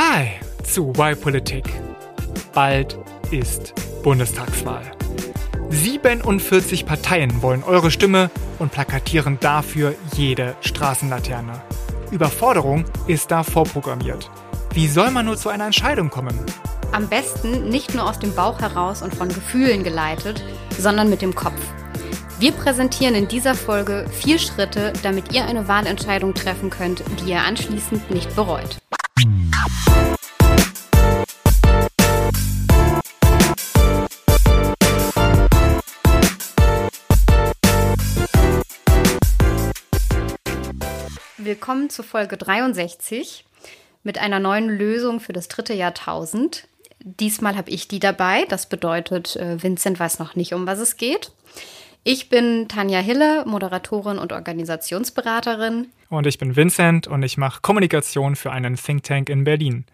Hi zu Why Politik. Bald ist Bundestagswahl. 47 Parteien wollen eure Stimme und plakatieren dafür jede Straßenlaterne. Überforderung ist da vorprogrammiert. Wie soll man nur zu einer Entscheidung kommen? Am besten nicht nur aus dem Bauch heraus und von Gefühlen geleitet, sondern mit dem Kopf. Wir präsentieren in dieser Folge vier Schritte, damit ihr eine Wahlentscheidung treffen könnt, die ihr anschließend nicht bereut. Willkommen zu Folge 63 mit einer neuen Lösung für das dritte Jahrtausend. Diesmal habe ich die dabei. Das bedeutet, äh, Vincent weiß noch nicht, um was es geht. Ich bin Tanja Hille, Moderatorin und Organisationsberaterin. Und ich bin Vincent und ich mache Kommunikation für einen Think Tank in Berlin.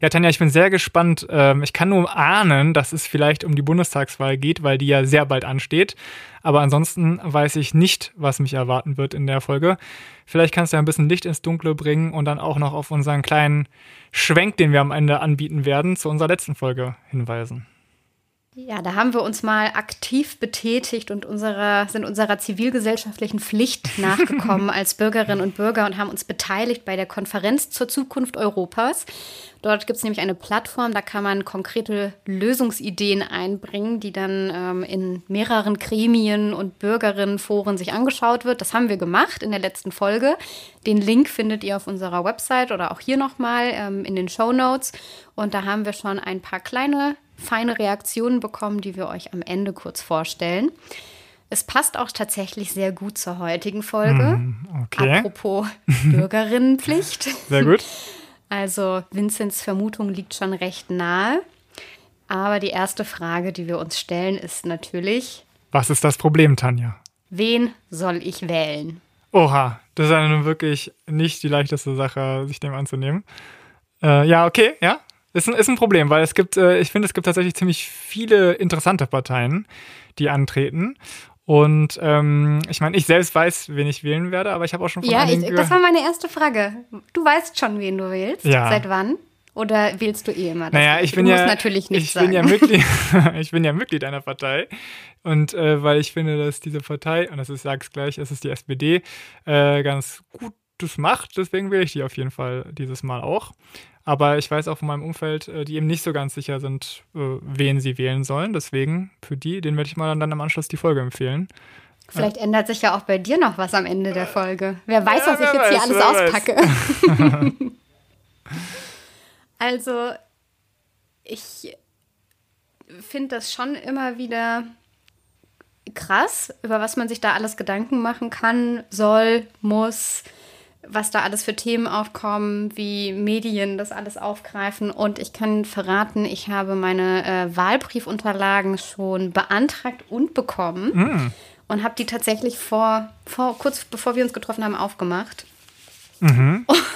Ja, Tanja, ich bin sehr gespannt. Ähm, ich kann nur ahnen, dass es vielleicht um die Bundestagswahl geht, weil die ja sehr bald ansteht. Aber ansonsten weiß ich nicht, was mich erwarten wird in der Folge. Vielleicht kannst du ja ein bisschen Licht ins Dunkle bringen und dann auch noch auf unseren kleinen Schwenk, den wir am Ende anbieten werden, zu unserer letzten Folge hinweisen. Ja, da haben wir uns mal aktiv betätigt und unserer, sind unserer zivilgesellschaftlichen Pflicht nachgekommen als Bürgerinnen und Bürger und haben uns beteiligt bei der Konferenz zur Zukunft Europas. Dort gibt es nämlich eine Plattform, da kann man konkrete Lösungsideen einbringen, die dann ähm, in mehreren Gremien und Bürgerinnenforen sich angeschaut wird. Das haben wir gemacht in der letzten Folge. Den Link findet ihr auf unserer Website oder auch hier nochmal ähm, in den Show Notes. Und da haben wir schon ein paar kleine, feine Reaktionen bekommen, die wir euch am Ende kurz vorstellen. Es passt auch tatsächlich sehr gut zur heutigen Folge. Hm, okay. Apropos Bürgerinnenpflicht. Sehr gut. Also Vinzens Vermutung liegt schon recht nahe. Aber die erste Frage, die wir uns stellen, ist natürlich, Was ist das Problem, Tanja? wen soll ich wählen? Oha, das ist ja nun wirklich nicht die leichteste Sache, sich dem anzunehmen. Äh, ja, okay, ja. Ist ein, ist ein Problem, weil es gibt, äh, ich finde, es gibt tatsächlich ziemlich viele interessante Parteien, die antreten. Und ähm, ich meine, ich selbst weiß, wen ich wählen werde, aber ich habe auch schon von Ja, ich, das war meine erste Frage. Du weißt schon, wen du wählst. Ja. Seit wann? Oder wählst du eh immer? Das Naja, ich bin ja, natürlich nicht ich sagen. bin ja Mitglied, ich bin ja Mitglied einer Partei und äh, weil ich finde, dass diese Partei und das ist, sag's gleich, es ist die SPD, äh, ganz Gutes macht, deswegen wähle ich die auf jeden Fall dieses Mal auch. Aber ich weiß auch von meinem Umfeld, äh, die eben nicht so ganz sicher sind, äh, wen sie wählen sollen. Deswegen für die, den werde ich mal dann im Anschluss die Folge empfehlen. Vielleicht ändert sich ja auch bei dir noch was am Ende der Folge. Wer weiß, Ja, was ich jetzt hier weiß, alles wer auspacke. also, ich finde das schon immer wieder krass, über was man sich da alles Gedanken machen kann, soll, muss, was da alles für Themen aufkommen, wie Medien das alles aufgreifen. Und ich kann verraten, ich habe meine äh, Wahlbriefunterlagen schon beantragt und bekommen und habe die tatsächlich vor, vor, kurz bevor wir uns getroffen haben, aufgemacht.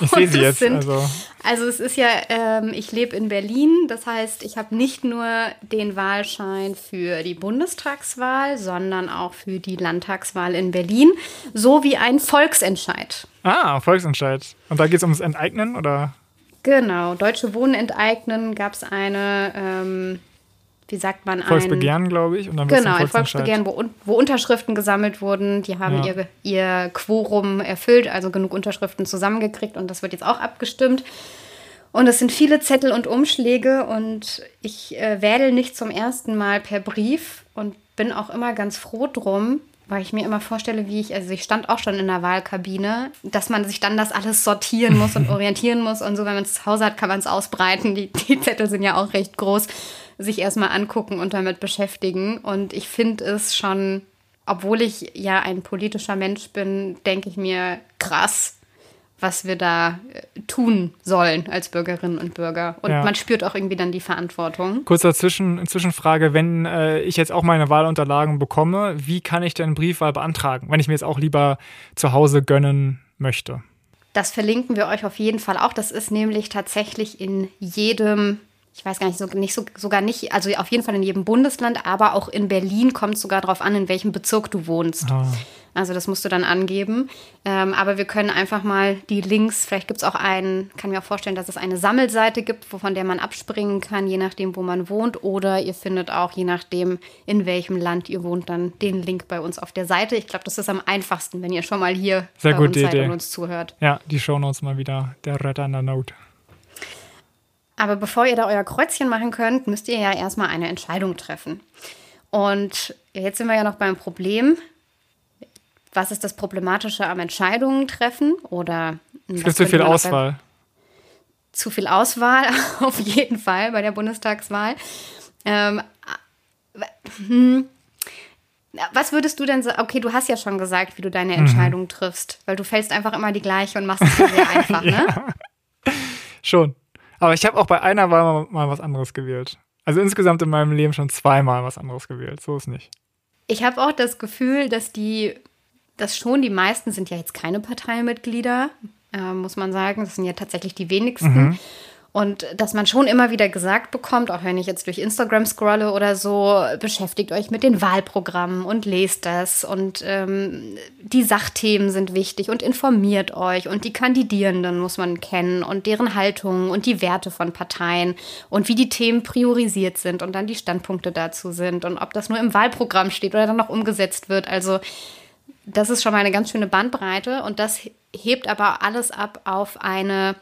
Ich sehe sie jetzt. sind- also Also es ist ja, ähm, ich lebe in Berlin, das heißt, ich habe nicht nur den Wahlschein für die Bundestagswahl, sondern auch für die Landtagswahl in Berlin, sowie ein Volksentscheid. ah, Volksentscheid. Und da geht es ums Enteignen oder? Genau, Deutsche Wohnen enteignen gab es eine, ähm, wie sagt man, ein Volksbegehren, glaube ich. Und dann Genau, ein. Volksbegehren, wo, wo Unterschriften gesammelt wurden. Die haben Ja. ihr, ihr Quorum erfüllt, also genug Unterschriften zusammengekriegt und das wird jetzt auch abgestimmt. Und es sind viele Zettel und Umschläge und ich äh, wähle nicht zum ersten Mal per Brief und bin auch immer ganz froh drum, weil ich mir immer vorstelle, wie ich, also ich stand auch schon in der Wahlkabine, dass man sich dann das alles sortieren muss und orientieren muss und so, wenn man es zu Hause hat, kann man es ausbreiten. Die, die Zettel sind ja auch recht groß, sich erstmal angucken und damit beschäftigen. Und ich finde es schon, obwohl ich ja ein politischer Mensch bin, denke ich mir krass, was wir da äh, tun sollen als Bürgerinnen und Bürger. Und Ja. man spürt auch irgendwie dann die Verantwortung. Kurz dazwischen, Zwischenfrage, wenn äh, ich jetzt auch meine Wahlunterlagen bekomme, wie kann ich denn Briefwahl beantragen, wenn ich mir jetzt auch lieber zu Hause gönnen möchte? Das verlinken wir euch auf jeden Fall auch. Das ist nämlich tatsächlich in jedem, ich weiß gar nicht, so, nicht so, sogar nicht, also auf jeden Fall in jedem Bundesland, aber auch in Berlin kommt es sogar darauf an, in welchem Bezirk du wohnst. Ah. Also das musst du dann angeben. Ähm, aber wir können einfach mal die Links, vielleicht gibt es auch einen, kann mir auch vorstellen, dass es eine Sammelseite gibt, von der man abspringen kann, je nachdem, wo man wohnt. Oder ihr findet auch, je nachdem, in welchem Land ihr wohnt, dann den Link bei uns auf der Seite. Ich glaube, das ist am einfachsten, wenn ihr schon mal hier Sehr bei uns seid Idee. und uns zuhört. Ja, die Shownotes mal wieder der Retter in der Note. Aber bevor ihr da euer Kreuzchen machen könnt, müsst ihr ja erstmal eine Entscheidung treffen. Und jetzt sind wir ja noch beim Problem. Was ist das Problematische am Entscheidungen treffen? Oder Es gibt zu viel Auswahl. Zu viel Auswahl, auf jeden Fall bei der Bundestagswahl. Ähm, hm, was würdest du denn sagen? Okay, du hast ja schon gesagt, wie du Mhm. deine Entscheidung triffst, weil du fällst einfach immer die gleiche und machst es sehr einfach, ne? Schon. Aber ich habe auch bei einer Wahl mal, mal was anderes gewählt. Also insgesamt in meinem Leben schon zweimal was anderes gewählt. So ist nicht. Ich habe auch das Gefühl, dass die, dass schon die meisten sind ja jetzt keine Parteimitglieder, äh, muss man sagen. Das sind ja tatsächlich die wenigsten. Und dass man schon immer wieder gesagt bekommt, auch wenn ich jetzt durch Instagram scrolle oder so, beschäftigt euch mit den Wahlprogrammen und lest das. Und ähm, die Sachthemen sind wichtig und informiert euch. Und die Kandidierenden muss man kennen und deren Haltung und die Werte von Parteien und wie die Themen priorisiert sind und dann die Standpunkte dazu sind und ob das nur im Wahlprogramm steht oder dann noch umgesetzt wird. Also das ist schon mal eine ganz schöne Bandbreite und das hebt aber alles ab auf eine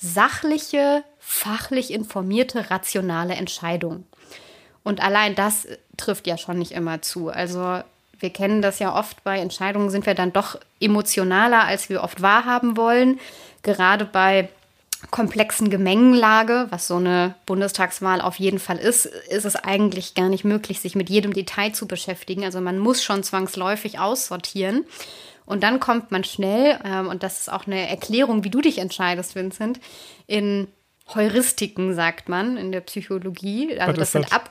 sachliche, fachlich informierte, rationale Entscheidung. Und allein das trifft ja schon nicht immer zu. Also wir kennen das ja oft bei Entscheidungen, sind wir dann doch emotionaler, als wir oft wahrhaben wollen. Gerade bei komplexen Gemengenlage, was so eine Bundestagswahl auf jeden Fall ist, ist es eigentlich gar nicht möglich, sich mit jedem Detail zu beschäftigen. Also man muss schon zwangsläufig aussortieren. Und dann kommt man schnell, ähm, und das ist auch eine Erklärung, wie du dich entscheidest, Vincent, in Heuristiken, sagt man in der Psychologie. Also das sind? Ab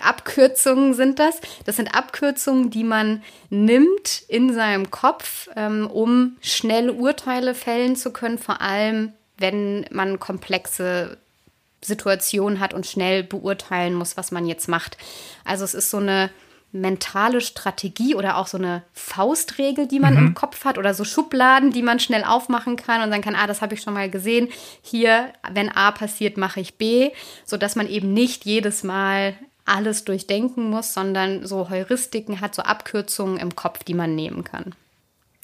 Abkürzungen sind das. Das sind Abkürzungen, die man nimmt in seinem Kopf, ähm, um schnell Urteile fällen zu können, vor allem wenn man komplexe Situationen hat und schnell beurteilen muss, was man jetzt macht. Also es ist so eine mentale Strategie oder auch so eine Faustregel, die man im Kopf hat oder so Schubladen, die man schnell aufmachen kann und sagen kann, ah, das habe ich schon mal gesehen. Hier, wenn A passiert, mache ich B, sodass man eben nicht jedes Mal alles durchdenken muss, sondern so Heuristiken hat, so Abkürzungen im Kopf, die man nehmen kann.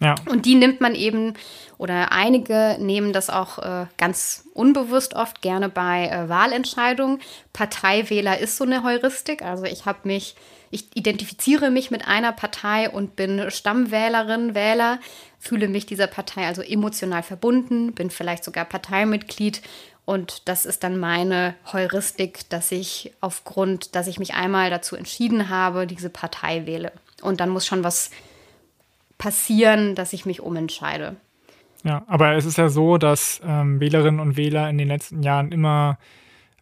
Ja. Und die nimmt man eben, oder einige nehmen das auch äh, ganz unbewusst oft gerne bei äh, Wahlentscheidungen. Parteiwähler ist so eine Heuristik. Also ich habe mich, ich identifiziere mich mit einer Partei und bin Stammwählerin, Wähler, fühle mich dieser Partei also emotional verbunden, bin vielleicht sogar Parteimitglied. Und das ist dann meine Heuristik, dass ich aufgrund, dass ich mich einmal dazu entschieden habe, diese Partei wähle. Und dann muss schon was passieren, dass ich mich umentscheide. Ja, aber es ist ja so, dass ähm, Wählerinnen und Wähler in den letzten Jahren immer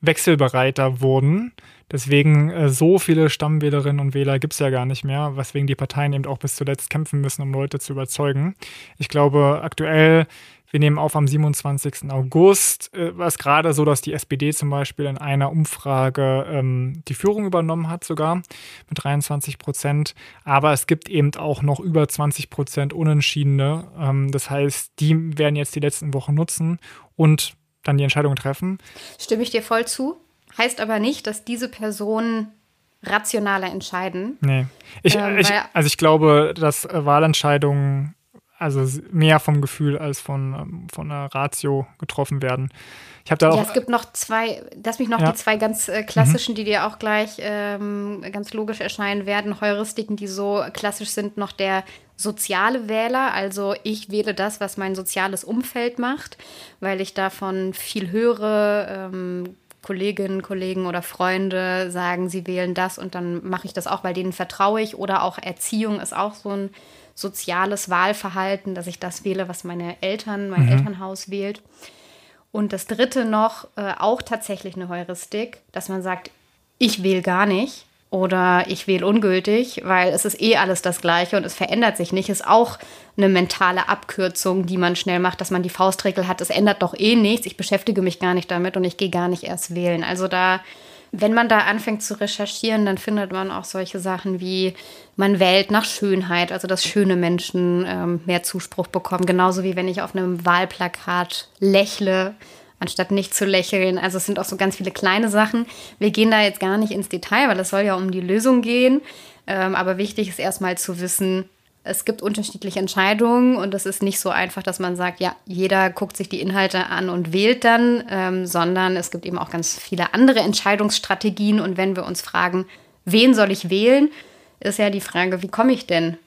wechselbereiter wurden. Deswegen äh, so viele Stammwählerinnen und Wähler gibt es ja gar nicht mehr, weswegen die Parteien eben auch bis zuletzt kämpfen müssen, um Leute zu überzeugen. Ich glaube, aktuell, wir nehmen auf am 27. August, äh, war es gerade so, dass die SPD zum Beispiel in einer Umfrage ähm, die Führung übernommen hat, sogar mit 23 Prozent. Aber es gibt eben auch noch über 20 Prozent Unentschiedene. Ähm, das heißt, die werden jetzt die letzten Wochen nutzen und dann die Entscheidung treffen. Stimme ich dir voll zu. Heißt aber nicht, dass diese Personen rationaler entscheiden. Nee. Ich, Ähm, ich, also ich glaube, dass äh, Wahlentscheidungen also mehr vom Gefühl als von, ähm, von einer Ratio getroffen werden. Ich habe da Ja, auch. es gibt noch zwei, lass mich noch Ja. die zwei ganz äh, klassischen, die dir auch gleich ähm, ganz logisch erscheinen werden, Heuristiken, die so klassisch sind, noch der soziale Wähler. Also ich wähle das, was mein soziales Umfeld macht, weil ich davon viel höre. Ähm, Kolleginnen, Kollegen oder Freunde sagen, sie wählen das und dann mache ich das auch, weil denen vertraue ich. Oder auch Erziehung ist auch so ein soziales Wahlverhalten, dass ich das wähle, was meine Eltern, mein Elternhaus wählt. Und das dritte noch, äh, auch tatsächlich eine Heuristik, dass man sagt, ich wähle gar nicht oder ich wähle ungültig, weil es ist eh alles das Gleiche und es verändert sich nicht, ist auch eine mentale Abkürzung, die man schnell macht, dass man die Faustregel hat, es ändert doch eh nichts, ich beschäftige mich gar nicht damit und ich gehe gar nicht erst wählen. Also da wenn man da anfängt zu recherchieren, dann findet man auch solche Sachen wie, man wählt nach Schönheit, also dass schöne Menschen ähm, mehr Zuspruch bekommen. Genauso wie wenn ich auf einem Wahlplakat lächle, anstatt nicht zu lächeln. Also es sind auch so ganz viele kleine Sachen. Wir gehen da jetzt gar nicht ins Detail, weil es soll ja um die Lösung gehen. Ähm, aber wichtig ist erstmal zu wissen, es gibt unterschiedliche Entscheidungen und es ist nicht so einfach, dass man sagt, ja, jeder guckt sich die Inhalte an und wählt dann, ähm, sondern es gibt eben auch ganz viele andere Entscheidungsstrategien. Und wenn wir uns fragen, wen soll ich wählen, ist ja die Frage, wie komme ich denn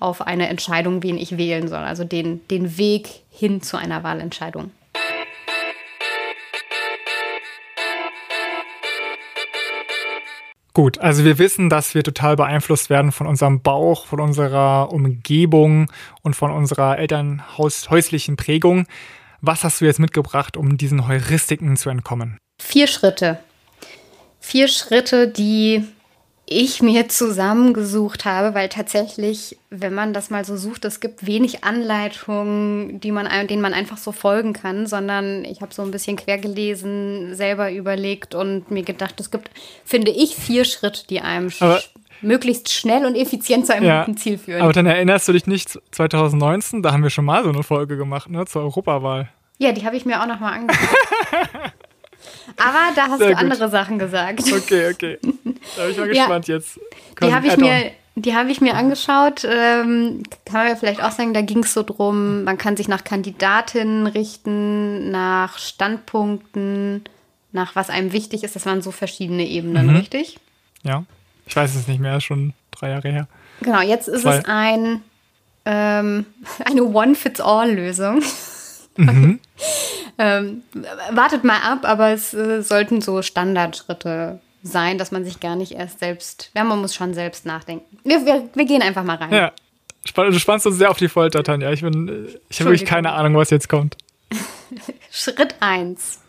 auf eine Entscheidung, wen ich wählen soll, also den, den Weg hin zu einer Wahlentscheidung. Gut, also wir wissen, dass wir total beeinflusst werden von unserem Bauch, von unserer Umgebung und von unserer elternhäuslichen Prägung. Was hast du jetzt mitgebracht, um diesen Heuristiken zu entkommen? Vier Schritte. Vier Schritte, die ich mir zusammengesucht habe, weil tatsächlich, wenn man das mal so sucht, es gibt wenig Anleitungen, die man, denen man einfach so folgen kann, sondern ich habe so ein bisschen quer gelesen, selber überlegt und mir gedacht, es gibt, finde ich, vier Schritte, die einem aber, möglichst schnell und effizient zu einem ja, guten Ziel führen. Aber dann erinnerst du dich nicht 2019, da haben wir schon mal so eine Folge gemacht, ne, zur Europawahl. Ja, die habe ich mir auch noch mal angeguckt. Aber da hast Sehr du gut. andere Sachen gesagt. Okay, okay. Da bin ich mal gespannt ja, jetzt. Komm, die habe ich, mir, hab ich mir angeschaut. Ähm, kann man ja vielleicht auch sagen, da ging es so drum, man kann sich nach Kandidatinnen richten, nach Standpunkten, nach was einem wichtig ist. Das waren so verschiedene Ebenen, mhm. richtig? Ja. Ich weiß es nicht mehr, schon drei Jahre her. Genau, jetzt ist Zwei. es ein, ähm, eine One-Fits-All-Lösung. Mhm. ähm, wartet mal ab, aber es äh, sollten so Standardschritte sein, dass man sich gar nicht erst selbst, ja, man muss schon selbst nachdenken. Wir, wir, wir gehen einfach mal rein. Ja, du spannst uns sehr auf die Folter, Tanja. Ich, bin, ich habe wirklich keine Ahnung, was jetzt kommt. Schritt 1.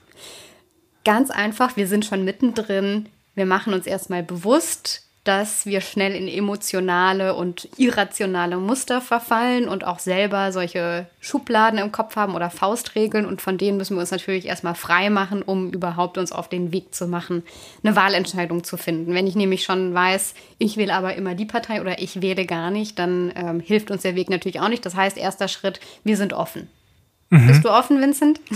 Ganz einfach, wir sind schon mittendrin. Wir machen uns erstmal bewusst, dass wir schnell in emotionale und irrationale Muster verfallen und auch selber solche Schubladen im Kopf haben oder Faustregeln und von denen müssen wir uns natürlich erstmal frei machen, um überhaupt uns auf den Weg zu machen, eine Wahlentscheidung zu finden. Wenn ich nämlich schon weiß, ich wähle aber immer die Partei oder ich wähle gar nicht, dann ähm, hilft uns der Weg natürlich auch nicht. Das heißt, erster Schritt, wir sind offen. Mhm. Bist du offen, Vincent?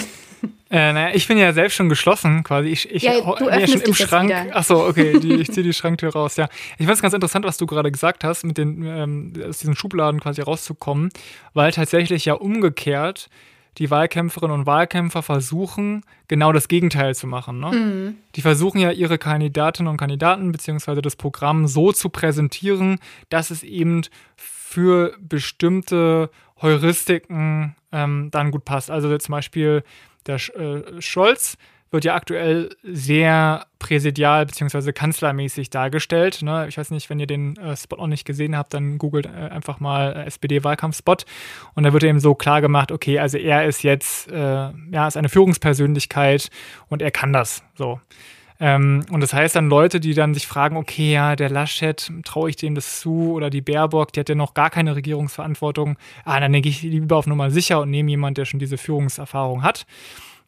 Äh, naja, ich bin ja selbst schon geschlossen, quasi. Ich, ich ja, du bin ja schon im Schrank. Achso, okay, die, ich ziehe die Schranktür raus, ja. Ich fand es ganz interessant, was du gerade gesagt hast, mit den, ähm, aus diesen Schubladen quasi rauszukommen, weil tatsächlich ja umgekehrt die Wahlkämpferinnen und Wahlkämpfer versuchen, genau das Gegenteil zu machen. Ne? Mhm. Die versuchen ja ihre Kandidatinnen und Kandidaten beziehungsweise das Programm so zu präsentieren, dass es eben für bestimmte Heuristiken ähm, dann gut passt. Also zum Beispiel der äh, Scholz wird ja aktuell sehr präsidial bzw. kanzlermäßig dargestellt. Ne? Ich weiß nicht, wenn ihr den äh, Spot noch nicht gesehen habt, dann googelt äh, einfach mal äh, SPD-Wahlkampfspot und da wird eben so klar gemacht, okay, also er ist jetzt, äh, ja, ist eine Führungspersönlichkeit und er kann das so. Ähm, und das heißt dann Leute, die dann sich fragen, okay, ja, der Laschet, traue ich dem das zu? Oder die Baerbock, die hat ja noch gar keine Regierungsverantwortung. Ah, dann denke ich lieber auf Nummer sicher und nehme jemanden, der schon diese Führungserfahrung hat.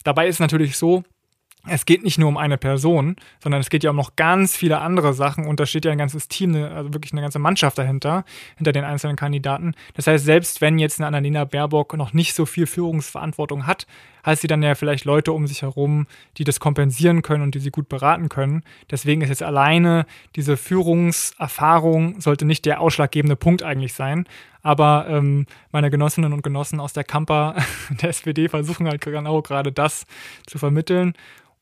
Dabei ist natürlich so, es geht nicht nur um eine Person, sondern es geht ja um noch ganz viele andere Sachen und da steht ja ein ganzes Team, also wirklich eine ganze Mannschaft dahinter, hinter den einzelnen Kandidaten. Das heißt, selbst wenn jetzt eine Annalena Baerbock noch nicht so viel Führungsverantwortung hat, hat sie dann ja vielleicht Leute um sich herum, die das kompensieren können und die sie gut beraten können. Deswegen ist jetzt alleine diese Führungserfahrung sollte nicht der ausschlaggebende Punkt eigentlich sein. Aber ähm, meine Genossinnen und Genossen aus der Kampa der SPD versuchen halt genau gerade das zu vermitteln.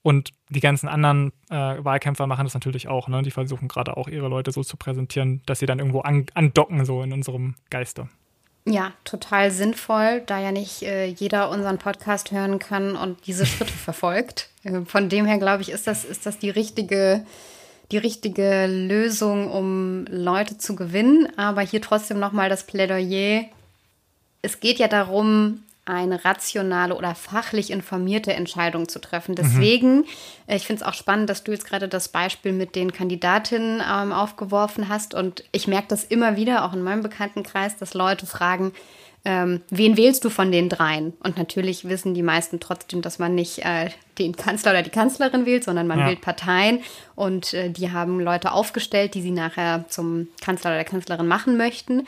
Und die ganzen anderen äh, Wahlkämpfer machen das natürlich auch. Ne? Die versuchen gerade auch ihre Leute so zu präsentieren, dass sie dann irgendwo an, andocken, so in unserem Geiste. Ja, total sinnvoll, da ja nicht äh, jeder unseren Podcast hören kann und diese Schritte verfolgt. Äh, von dem her, glaube ich, ist das, ist das die richtige, die richtige Lösung, um Leute zu gewinnen. Aber hier trotzdem nochmal das Plädoyer. Es geht ja darum, eine rationale oder fachlich informierte Entscheidung zu treffen. Mhm. Deswegen, mhm. ich finde es auch spannend, dass du jetzt gerade das Beispiel mit den Kandidatinnen ähm, aufgeworfen hast. Und ich merke das immer wieder, auch in meinem Bekanntenkreis, dass Leute fragen, ähm, wen wählst du von den dreien? Und natürlich wissen die meisten trotzdem, dass man nicht äh, den Kanzler oder die Kanzlerin wählt, sondern man ja. wählt Parteien und äh, die haben Leute aufgestellt, die sie nachher zum Kanzler oder der Kanzlerin machen möchten.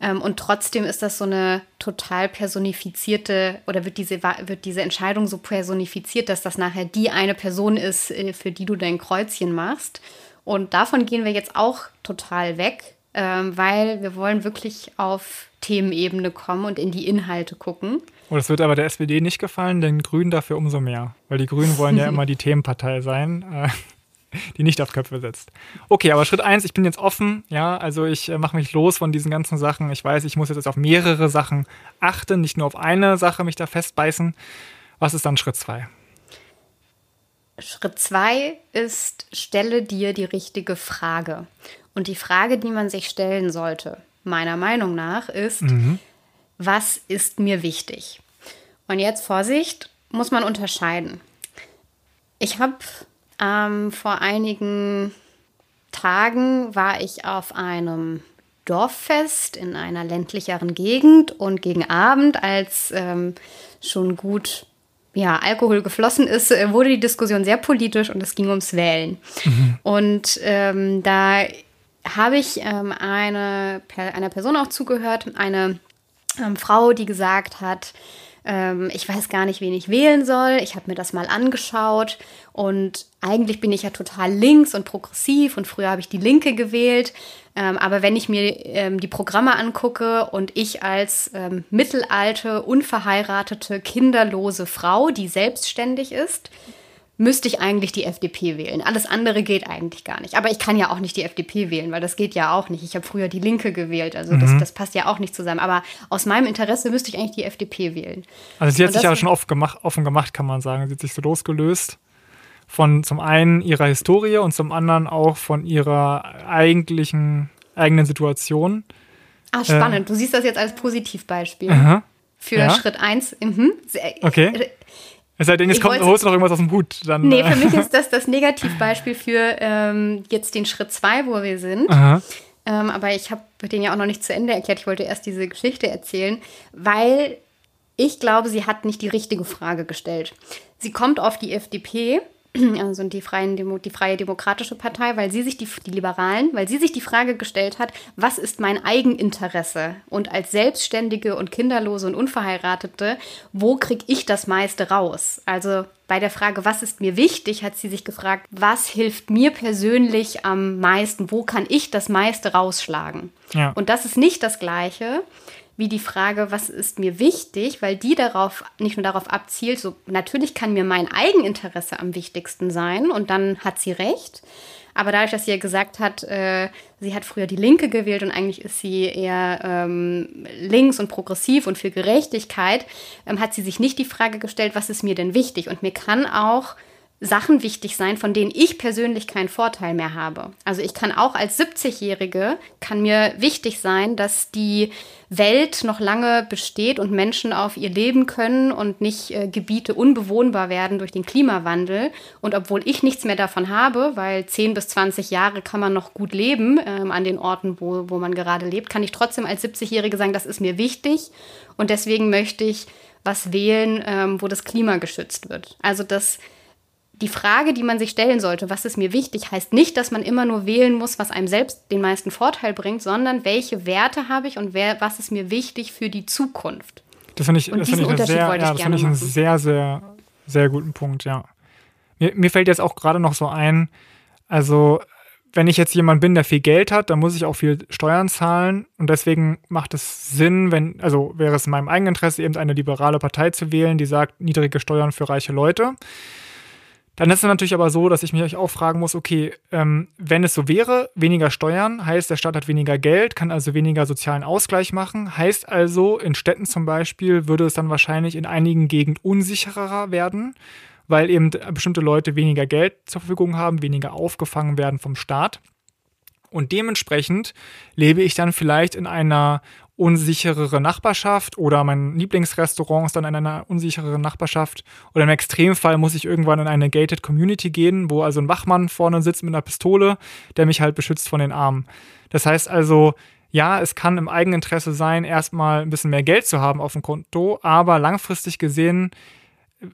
Ähm, und trotzdem ist das so eine total personifizierte oder wird diese, wird diese Entscheidung so personifiziert, dass das nachher die eine Person ist, äh, für die du dein Kreuzchen machst. Und davon gehen wir jetzt auch total weg, ähm, weil wir wollen wirklich auf Themenebene kommen und in die Inhalte gucken. Und das wird aber der SPD nicht gefallen, den Grünen dafür umso mehr. Weil die Grünen wollen ja immer die Themenpartei sein, äh, die nicht auf Köpfe setzt. Okay, aber Schritt eins, ich bin jetzt offen, ja, also ich äh, mache mich los von diesen ganzen Sachen. Ich weiß, ich muss jetzt auf mehrere Sachen achten, nicht nur auf eine Sache mich da festbeißen. Was ist dann Schritt zwei? Schritt zwei ist, stelle dir die richtige Frage. Und die Frage, die man sich stellen sollte, meiner Meinung nach, ist, mhm. was ist mir wichtig? Und jetzt Vorsicht, muss man unterscheiden. Ich habe ähm, vor einigen Tagen war ich auf einem Dorffest in einer ländlicheren Gegend und gegen Abend, als ähm, schon gut ja, Alkohol geflossen ist, äh, wurde die Diskussion sehr politisch und es ging ums Wählen. Mhm. Und ähm, da habe ich ähm, eine, einer Person auch zugehört, eine ähm, Frau, die gesagt hat, ähm, ich weiß gar nicht, wen ich wählen soll. Ich habe mir das mal angeschaut und eigentlich bin ich ja total links und progressiv und früher habe ich die Linke gewählt. Ähm, aber wenn ich mir ähm, die Programme angucke und ich als ähm, mittelalte, unverheiratete, kinderlose Frau, die selbstständig ist, müsste ich eigentlich die FDP wählen. Alles andere geht eigentlich gar nicht. Aber ich kann ja auch nicht die FDP wählen, weil das geht ja auch nicht. Ich habe früher die Linke gewählt, also mhm. das, das, passt ja auch nicht zusammen. Aber aus meinem Interesse müsste ich eigentlich die FDP wählen. Also sie hat sich ja schon oft gemacht, offen gemacht, kann man sagen. Sie hat sich so losgelöst von zum einen ihrer Historie und zum anderen auch von ihrer eigentlichen eigenen Situation. Ah, spannend. Äh, du siehst das jetzt als Positivbeispiel. Aha. Für ja. Schritt 1. Mhm. Okay. Äh, es sei denn, jetzt kommt, holst du noch irgendwas aus dem Hut. Dann, nee, für mich ist das das Negativbeispiel für ähm, jetzt den Schritt 2, wo wir sind. Ähm, aber ich habe den ja auch noch nicht zu Ende erklärt. Ich wollte erst diese Geschichte erzählen, weil ich glaube, sie hat nicht die richtige Frage gestellt. Sie kommt auf die FDP also die, Freien Demo, die Freie Demokratische Partei, weil sie sich die, die Liberalen, weil sie sich die Frage gestellt hat, was ist mein Eigeninteresse? Und als Selbstständige und Kinderlose und Unverheiratete, wo kriege ich das meiste raus? Also bei der Frage, was ist mir wichtig, hat sie sich gefragt, was hilft mir persönlich am meisten? Wo kann ich das meiste rausschlagen? Ja. Und das ist nicht das Gleiche wie die Frage, was ist mir wichtig, weil die darauf nicht nur darauf abzielt, so natürlich kann mir mein Eigeninteresse am wichtigsten sein und dann hat sie recht. Aber dadurch, dass sie ja gesagt hat, äh, sie hat früher die Linke gewählt und eigentlich ist sie eher ähm, links und progressiv und für Gerechtigkeit, ähm, hat sie sich nicht die Frage gestellt, was ist mir denn wichtig? Und mir kann auch Sachen wichtig sein, von denen ich persönlich keinen Vorteil mehr habe. Also ich kann auch als 70-Jährige, kann mir wichtig sein, dass die Welt noch lange besteht und Menschen auf ihr leben können und nicht äh, Gebiete unbewohnbar werden durch den Klimawandel. Und obwohl ich nichts mehr davon habe, weil 10 bis 20 Jahre kann man noch gut leben ähm, an den Orten, wo, wo man gerade lebt, kann ich trotzdem als 70-Jährige sagen, das ist mir wichtig und deswegen möchte ich was wählen, ähm, wo das Klima geschützt wird. Also das die Frage, die man sich stellen sollte, was ist mir wichtig, heißt nicht, dass man immer nur wählen muss, was einem selbst den meisten Vorteil bringt, sondern welche Werte habe ich und wer, was ist mir wichtig für die Zukunft. Das finde ich, das find ich, sehr, ja, das find ich einen sehr, sehr, sehr guten Punkt, ja. Mir, mir fällt jetzt auch gerade noch so ein, also wenn ich jetzt jemand bin, der viel Geld hat, dann muss ich auch viel Steuern zahlen. Und deswegen macht es Sinn, wenn, also wäre es in meinem eigenen Interesse, eben eine liberale Partei zu wählen, die sagt, niedrige Steuern für reiche Leute. Dann ist es natürlich aber so, dass ich mich auch fragen muss, okay, ähm, wenn es so wäre, weniger Steuern, heißt, der Staat hat weniger Geld, kann also weniger sozialen Ausgleich machen, heißt also, in Städten zum Beispiel würde es dann wahrscheinlich in einigen Gegenden unsicherer werden, weil eben bestimmte Leute weniger Geld zur Verfügung haben, weniger aufgefangen werden vom Staat. Und dementsprechend lebe ich dann vielleicht in einer unsicherere Nachbarschaft oder mein Lieblingsrestaurant ist dann in einer unsichereren Nachbarschaft oder im Extremfall muss ich irgendwann in eine gated Community gehen, wo also ein Wachmann vorne sitzt mit einer Pistole, der mich halt beschützt von den Armen. Das heißt also, ja, es kann im Eigeninteresse sein, erstmal ein bisschen mehr Geld zu haben auf dem Konto, aber langfristig gesehen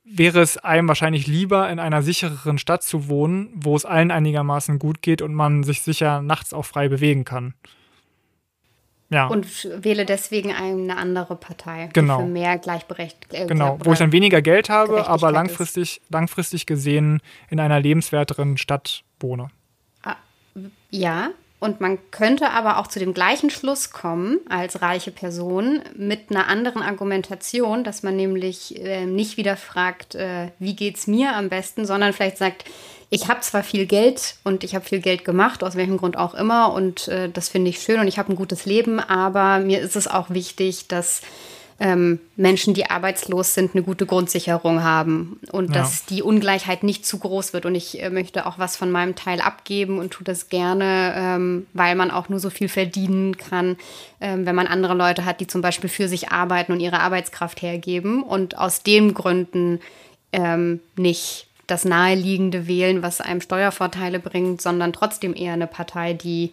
wäre es einem wahrscheinlich lieber, in einer sichereren Stadt zu wohnen, wo es allen einigermaßen gut geht und man sich sicher nachts auch frei bewegen kann. Ja. Und wähle deswegen eine andere Partei, genau. für mehr Gleichberechtigung. Äh, genau, wo ich dann weniger Geld habe, aber langfristig, langfristig gesehen in einer lebenswerteren Stadt wohne. Ah, ja, und man könnte aber auch zu dem gleichen Schluss kommen als reiche Person mit einer anderen Argumentation, dass man nämlich äh, nicht wieder fragt, äh, wie geht's mir am besten, sondern vielleicht sagt, ich habe zwar viel Geld und ich habe viel Geld gemacht, aus welchem Grund auch immer, und äh, das finde ich schön und ich habe ein gutes Leben, aber mir ist es auch wichtig, dass ähm, Menschen, die arbeitslos sind, eine gute Grundsicherung haben und ja. dass die Ungleichheit nicht zu groß wird. Und ich äh, möchte auch was von meinem Teil abgeben und tue das gerne, ähm, weil man auch nur so viel verdienen kann, ähm, wenn man andere Leute hat, die zum Beispiel für sich arbeiten und ihre Arbeitskraft hergeben und aus den Gründen ähm, nicht das Naheliegende wählen, was einem Steuervorteile bringt, sondern trotzdem eher eine Partei, die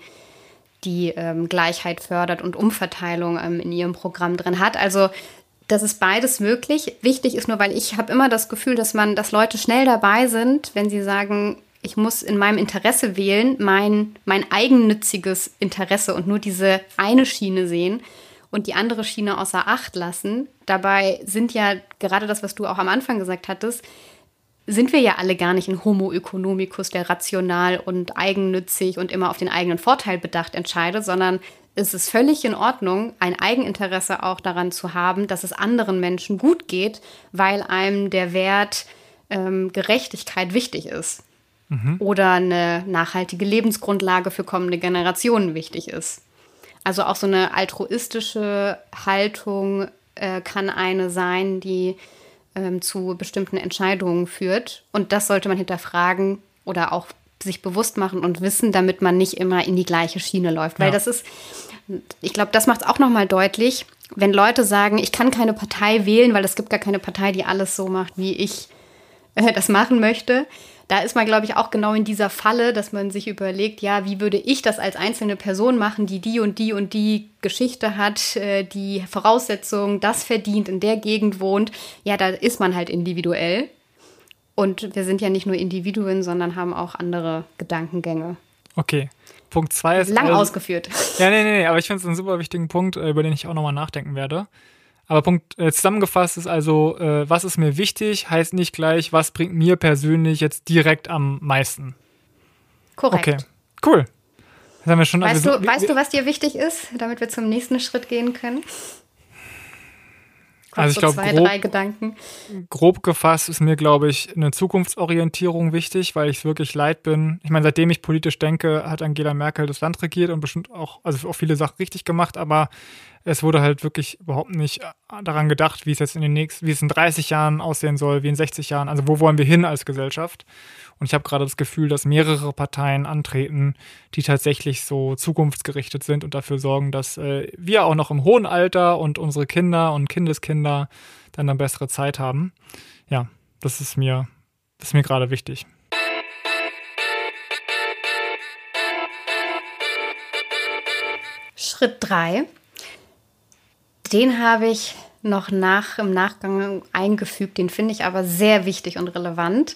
die ähm, Gleichheit fördert und Umverteilung ähm, in ihrem Programm drin hat. Also das ist beides möglich. Wichtig ist nur, weil ich habe immer das Gefühl, dass man, dass Leute schnell dabei sind, wenn sie sagen, ich muss in meinem Interesse wählen, mein, mein eigennütziges Interesse und nur diese eine Schiene sehen und die andere Schiene außer Acht lassen. Dabei sind ja gerade das, was du auch am Anfang gesagt hattest, sind wir ja alle gar nicht ein Homo economicus, der rational und eigennützig und immer auf den eigenen Vorteil bedacht entscheidet, sondern es ist völlig in Ordnung, ein Eigeninteresse auch daran zu haben, dass es anderen Menschen gut geht, weil einem der Wert ähm, Gerechtigkeit wichtig ist. Mhm. Oder eine nachhaltige Lebensgrundlage für kommende Generationen wichtig ist. Also auch so eine altruistische Haltung äh, kann eine sein, die ähm, zu bestimmten Entscheidungen führt. Und das sollte man hinterfragen oder auch sich bewusst machen und wissen, damit man nicht immer in die gleiche Schiene läuft. Weil ja. das ist, ich glaube, das macht es auch nochmal deutlich, wenn Leute sagen, ich kann keine Partei wählen, weil es gibt gar keine Partei, die alles so macht, wie ich äh, das machen möchte da ist man, glaube ich, auch genau in dieser Falle, dass man sich überlegt, ja, wie würde ich das als einzelne Person machen, die die und die und die Geschichte hat, äh, die Voraussetzungen, das verdient, in der Gegend wohnt. Ja, da ist man halt individuell. Und wir sind ja nicht nur Individuen, sondern haben auch andere Gedankengänge. Okay. Punkt zwei ist. Lang also, ausgeführt. Ja, nee, nee, aber ich finde es einen super wichtigen Punkt, äh, über den ich auch nochmal nachdenken werde. Aber Punkt äh, zusammengefasst ist also, äh, was ist mir wichtig, heißt nicht gleich, was bringt mir persönlich jetzt direkt am meisten. Korrekt. Okay, cool. Das haben wir schon, weißt, also, du, weißt du, was dir wichtig ist, damit wir zum nächsten Schritt gehen können? also ich glaube, grob, grob gefasst ist mir, glaube ich, eine Zukunftsorientierung wichtig, weil ich wirklich leid bin. Ich meine, seitdem ich politisch denke, hat Angela Merkel das Land regiert und bestimmt auch, also auch viele Sachen richtig gemacht, aber es wurde halt wirklich überhaupt nicht daran gedacht, wie es jetzt in den nächsten, wie es in 30 Jahren aussehen soll, wie in 60 Jahren. Also wo wollen wir hin als Gesellschaft? Und ich habe gerade das Gefühl, dass mehrere Parteien antreten, die tatsächlich so zukunftsgerichtet sind und dafür sorgen, dass äh, wir auch noch im hohen Alter und unsere Kinder und Kindeskinder dann eine bessere Zeit haben. Ja, das ist mir, das ist mir gerade wichtig. Schritt 3 den habe ich noch nach, im Nachgang eingefügt. Den finde ich aber sehr wichtig und relevant,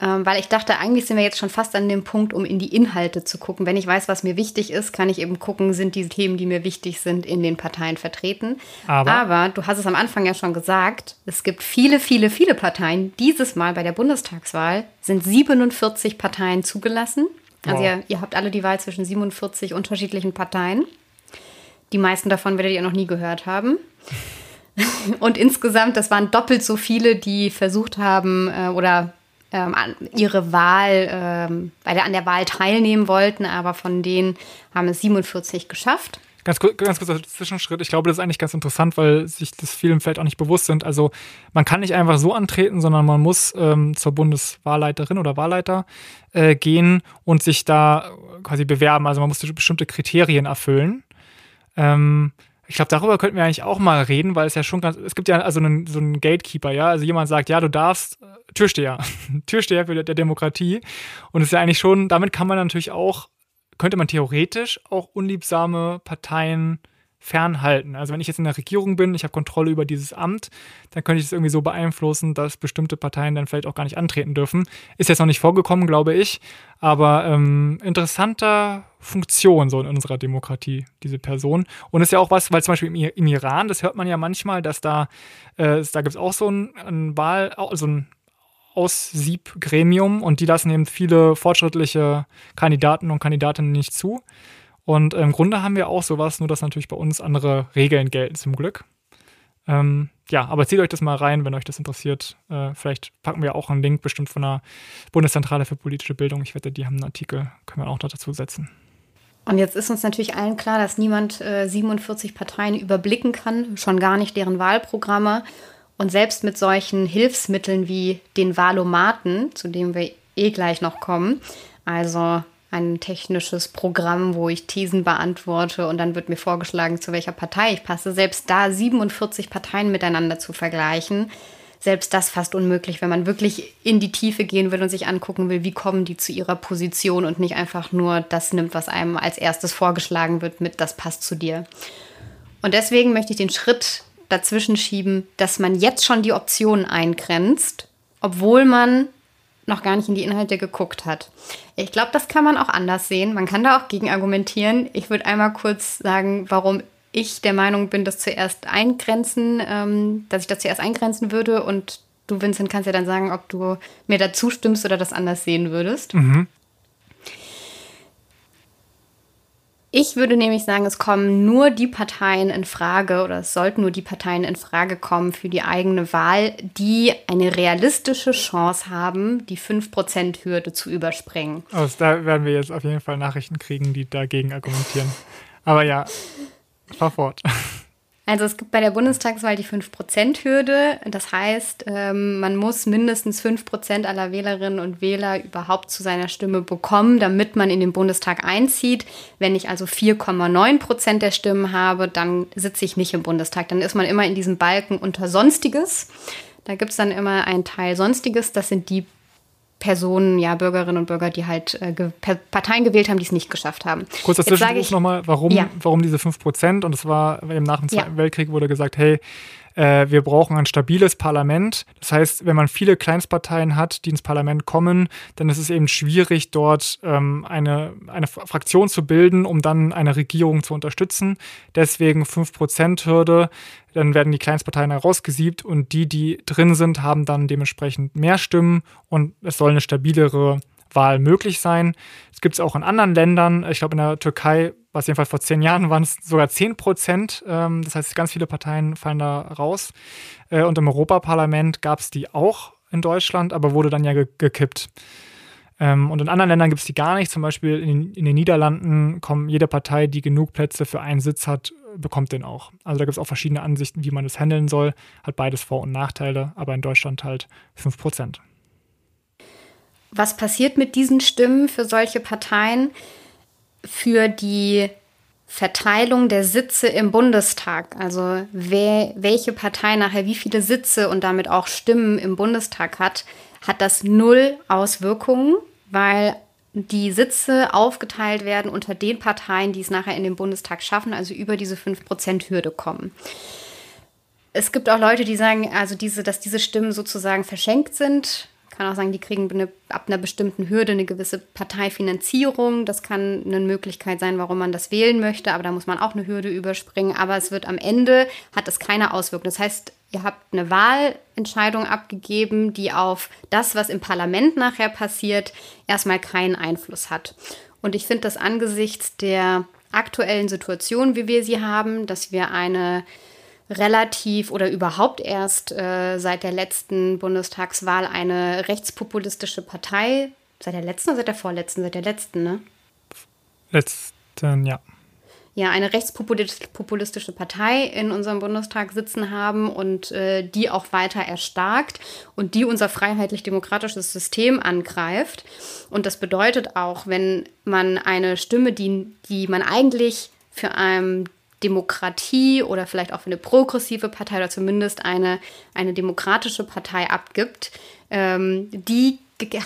ähm, weil ich dachte, eigentlich sind wir jetzt schon fast an dem Punkt, um in die Inhalte zu gucken. Wenn ich weiß, was mir wichtig ist, kann ich eben gucken, sind die Themen, die mir wichtig sind, in den Parteien vertreten. Aber, aber du hast es am Anfang ja schon gesagt, es gibt viele, viele, viele Parteien. Dieses Mal bei der Bundestagswahl sind 47 Parteien zugelassen. Also wow. ihr, ihr habt alle die Wahl zwischen 47 unterschiedlichen Parteien. Die meisten davon werdet ihr noch nie gehört haben. Und insgesamt, das waren doppelt so viele, die versucht haben äh, oder ähm, ihre Wahl, ähm, der, an der Wahl teilnehmen wollten, aber von denen haben es 47 geschafft. Ganz, ganz kurzer Zwischenschritt. Ich glaube, das ist eigentlich ganz interessant, weil sich das vielen vielleicht auch nicht bewusst sind. Also man kann nicht einfach so antreten, sondern man muss ähm, zur Bundeswahlleiterin oder Wahlleiter äh, gehen und sich da quasi bewerben. Also man muss bestimmte Kriterien erfüllen. Ähm, ich glaube, darüber könnten wir eigentlich auch mal reden, weil es ja schon ganz, es gibt ja also einen, so einen Gatekeeper, ja, also jemand sagt, ja, du darfst, äh, Türsteher, Türsteher für der Demokratie. Und es ist ja eigentlich schon, damit kann man natürlich auch könnte man theoretisch auch unliebsame Parteien fernhalten. Also wenn ich jetzt in der Regierung bin, ich habe Kontrolle über dieses Amt, dann könnte ich es irgendwie so beeinflussen, dass bestimmte Parteien dann vielleicht auch gar nicht antreten dürfen. Ist jetzt noch nicht vorgekommen, glaube ich, aber ähm, interessanter Funktion so in unserer Demokratie, diese Person. Und ist ja auch was, weil zum Beispiel im, im Iran, das hört man ja manchmal, dass da, äh, da gibt es auch so ein, ein Wahl, also ein Aussiebgremium und die lassen eben viele fortschrittliche Kandidaten und Kandidatinnen nicht zu. Und im Grunde haben wir auch sowas, nur dass natürlich bei uns andere Regeln gelten zum Glück. Ähm, ja, aber zieht euch das mal rein, wenn euch das interessiert. Äh, vielleicht packen wir auch einen Link bestimmt von der Bundeszentrale für politische Bildung. Ich wette, die haben einen Artikel, können wir auch noch dazu setzen. Und jetzt ist uns natürlich allen klar, dass niemand äh, 47 Parteien überblicken kann, schon gar nicht deren Wahlprogramme. Und selbst mit solchen Hilfsmitteln wie den Wahlomaten, zu dem wir eh gleich noch kommen, also ein technisches Programm, wo ich Thesen beantworte und dann wird mir vorgeschlagen, zu welcher Partei ich passe. Selbst da 47 Parteien miteinander zu vergleichen, selbst das fast unmöglich, wenn man wirklich in die Tiefe gehen will und sich angucken will, wie kommen die zu ihrer Position und nicht einfach nur das nimmt, was einem als erstes vorgeschlagen wird, mit das passt zu dir. Und deswegen möchte ich den Schritt dazwischen schieben, dass man jetzt schon die Optionen eingrenzt, obwohl man noch gar nicht in die Inhalte geguckt hat. Ich glaube, das kann man auch anders sehen. Man kann da auch gegen argumentieren. Ich würde einmal kurz sagen, warum ich der Meinung bin, das zuerst eingrenzen, ähm, dass ich das zuerst eingrenzen würde und du, Vincent, kannst ja dann sagen, ob du mir da zustimmst oder das anders sehen würdest. Mhm. Ich würde nämlich sagen, es kommen nur die Parteien in Frage oder es sollten nur die Parteien in Frage kommen für die eigene Wahl, die eine realistische Chance haben, die 5%-Hürde zu überspringen. Also da werden wir jetzt auf jeden Fall Nachrichten kriegen, die dagegen argumentieren. Aber ja, fahr fort. Also es gibt bei der Bundestagswahl die 5%-Hürde. Das heißt, ähm, man muss mindestens 5% aller Wählerinnen und Wähler überhaupt zu seiner Stimme bekommen, damit man in den Bundestag einzieht. Wenn ich also 4,9% der Stimmen habe, dann sitze ich nicht im Bundestag. Dann ist man immer in diesem Balken unter Sonstiges. Da gibt es dann immer einen Teil Sonstiges. Das sind die Personen, ja, Bürgerinnen und Bürger, die halt äh, ge Parteien gewählt haben, die es nicht geschafft haben. Kurz das Zwischenruf nochmal, warum, ja. warum diese 5 Prozent? Und es war eben nach dem Zweiten ja. Weltkrieg wurde gesagt, hey, äh, wir brauchen ein stabiles Parlament. Das heißt, wenn man viele Kleinstparteien hat, die ins Parlament kommen, dann ist es eben schwierig, dort ähm, eine, eine Fraktion zu bilden, um dann eine Regierung zu unterstützen. Deswegen 5%-Hürde. Dann werden die Kleinstparteien herausgesiebt und die, die drin sind, haben dann dementsprechend mehr Stimmen und es soll eine stabilere Wahl möglich sein. Es gibt es auch in anderen Ländern. Ich glaube, in der Türkei, was jedenfalls vor zehn Jahren waren es sogar 10 Prozent. Ähm, das heißt, ganz viele Parteien fallen da raus. Äh, und im Europaparlament gab es die auch in Deutschland, aber wurde dann ja ge gekippt. Ähm, und in anderen Ländern gibt es die gar nicht. Zum Beispiel in, in, den Niederlanden kommt jede Partei, die genug Plätze für einen Sitz hat, bekommt den auch. Also da gibt es auch verschiedene Ansichten, wie man das handeln soll. Hat beides Vor- und Nachteile, aber in Deutschland halt 5 Prozent. Was passiert mit diesen Stimmen für solche Parteien? Für die Verteilung der Sitze im Bundestag, also wer, welche Partei nachher wie viele Sitze und damit auch Stimmen im Bundestag hat, hat das null Auswirkungen, weil die Sitze aufgeteilt werden unter den Parteien, die es nachher in den Bundestag schaffen, also über diese 5%-Hürde kommen. Es gibt auch Leute, die sagen, also diese, dass diese Stimmen sozusagen verschenkt sind kann auch sagen, die kriegen eine, ab einer bestimmten Hürde eine gewisse Parteifinanzierung. Das kann eine Möglichkeit sein, warum man das wählen möchte, aber da muss man auch eine Hürde überspringen. Aber es wird am Ende, hat es keine Auswirkung. Das heißt, ihr habt eine Wahlentscheidung abgegeben, die auf das, was im Parlament nachher passiert, erstmal keinen Einfluss hat. Und ich finde das angesichts der aktuellen Situation, wie wir sie haben, dass wir eine relativ oder überhaupt erst äh, seit der letzten Bundestagswahl eine rechtspopulistische Partei, seit der letzten oder seit der vorletzten? Seit der letzten, ne? Letzten, ja. Ja, eine rechtspopulistische Partei in unserem Bundestag sitzen haben und äh, die auch weiter erstarkt und die unser freiheitlich-demokratisches System angreift. Und das bedeutet auch, wenn man eine Stimme, die, die man eigentlich für einen Demokratie oder vielleicht auch für eine progressive Partei oder zumindest eine, eine demokratische Partei abgibt, ähm, die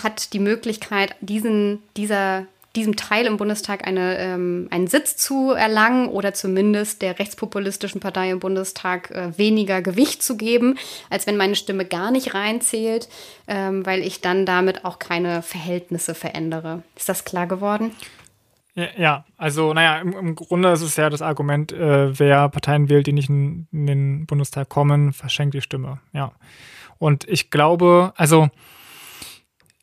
hat die Möglichkeit, diesen, dieser diesem Teil im Bundestag eine, ähm, einen Sitz zu erlangen oder zumindest der rechtspopulistischen Partei im Bundestag äh, weniger Gewicht zu geben, als wenn meine Stimme gar nicht reinzählt, ähm, weil ich dann damit auch keine Verhältnisse verändere. Ist das klar geworden? Ja, also naja, im, im Grunde ist es ja das Argument, äh, wer Parteien wählt, die nicht in, in, den Bundestag kommen, verschenkt die Stimme. Ja. Und ich glaube, also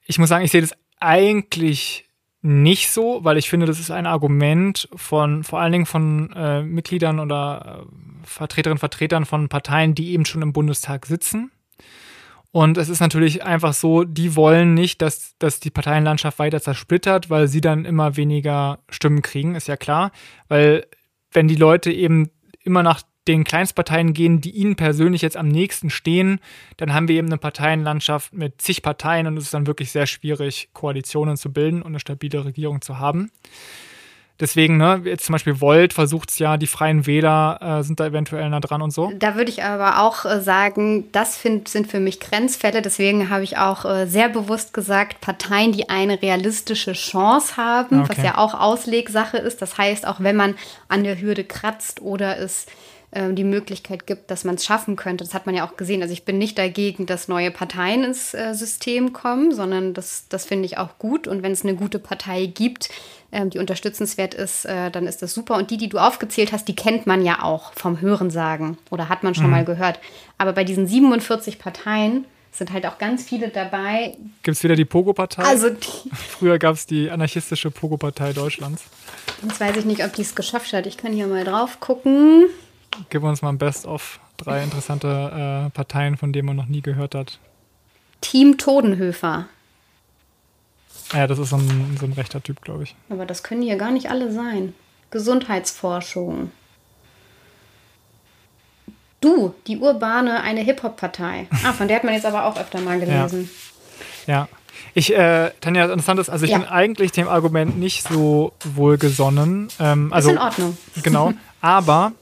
ich muss sagen, ich sehe das eigentlich nicht so, weil ich finde, das ist ein Argument von vor allen Dingen von äh, Mitgliedern oder äh, Vertreterinnen und Vertretern von Parteien, die eben schon im Bundestag sitzen. Und es ist natürlich einfach so, die wollen nicht, dass, dass die Parteienlandschaft weiter zersplittert, weil sie dann immer weniger Stimmen kriegen, ist ja klar. Weil wenn die Leute eben immer nach den Kleinstparteien gehen, die ihnen persönlich jetzt am nächsten stehen, dann haben wir eben eine Parteienlandschaft mit zig Parteien und es ist dann wirklich sehr schwierig, Koalitionen zu bilden und eine stabile Regierung zu haben. Deswegen, ne, jetzt zum Beispiel Volt versucht es ja, die Freien Wähler äh, sind da eventuell nah dran und so. Da würde ich aber auch äh, sagen, das find, sind für mich Grenzfälle. Deswegen habe ich auch äh, sehr bewusst gesagt, Parteien, die eine realistische Chance haben, okay. was ja auch Auslegsache ist. Das heißt, auch wenn man an der Hürde kratzt oder es ähm, die Möglichkeit gibt, dass man es schaffen könnte. Das hat man ja auch gesehen. Also ich bin nicht dagegen, dass neue Parteien ins äh, System kommen, sondern das, das finde ich auch gut. Und wenn es eine gute Partei gibt, ähm, die unterstützenswert ist, äh, dann ist das super. Und die, die du aufgezählt hast, die kennt man ja auch vom Hörensagen oder hat man schon mhm. mal gehört. Aber bei diesen 47 Parteien sind halt auch ganz viele dabei. Gibt es wieder die Pogo-Partei? Also Früher gab es die anarchistische Pogo-Partei Deutschlands. Jetzt weiß ich nicht, ob die es geschafft hat. Ich kann hier mal drauf gucken. Gib uns mal ein Best-of drei interessante äh, Parteien, von denen man noch nie gehört hat. Team Todenhöfer. Ja, das ist so ein, so ein rechter Typ, glaube ich. Aber das können hier gar nicht alle sein. Gesundheitsforschung. Du, die Urbane, eine Hip-Hop-Partei. Ah, von der hat man jetzt aber auch öfter mal gelesen. Ja. ja. Ich, äh, Tanja, interessant ist, also ich ja. bin eigentlich dem Argument nicht so wohlgesonnen. Ähm, also, ist in Ordnung. Genau. Aber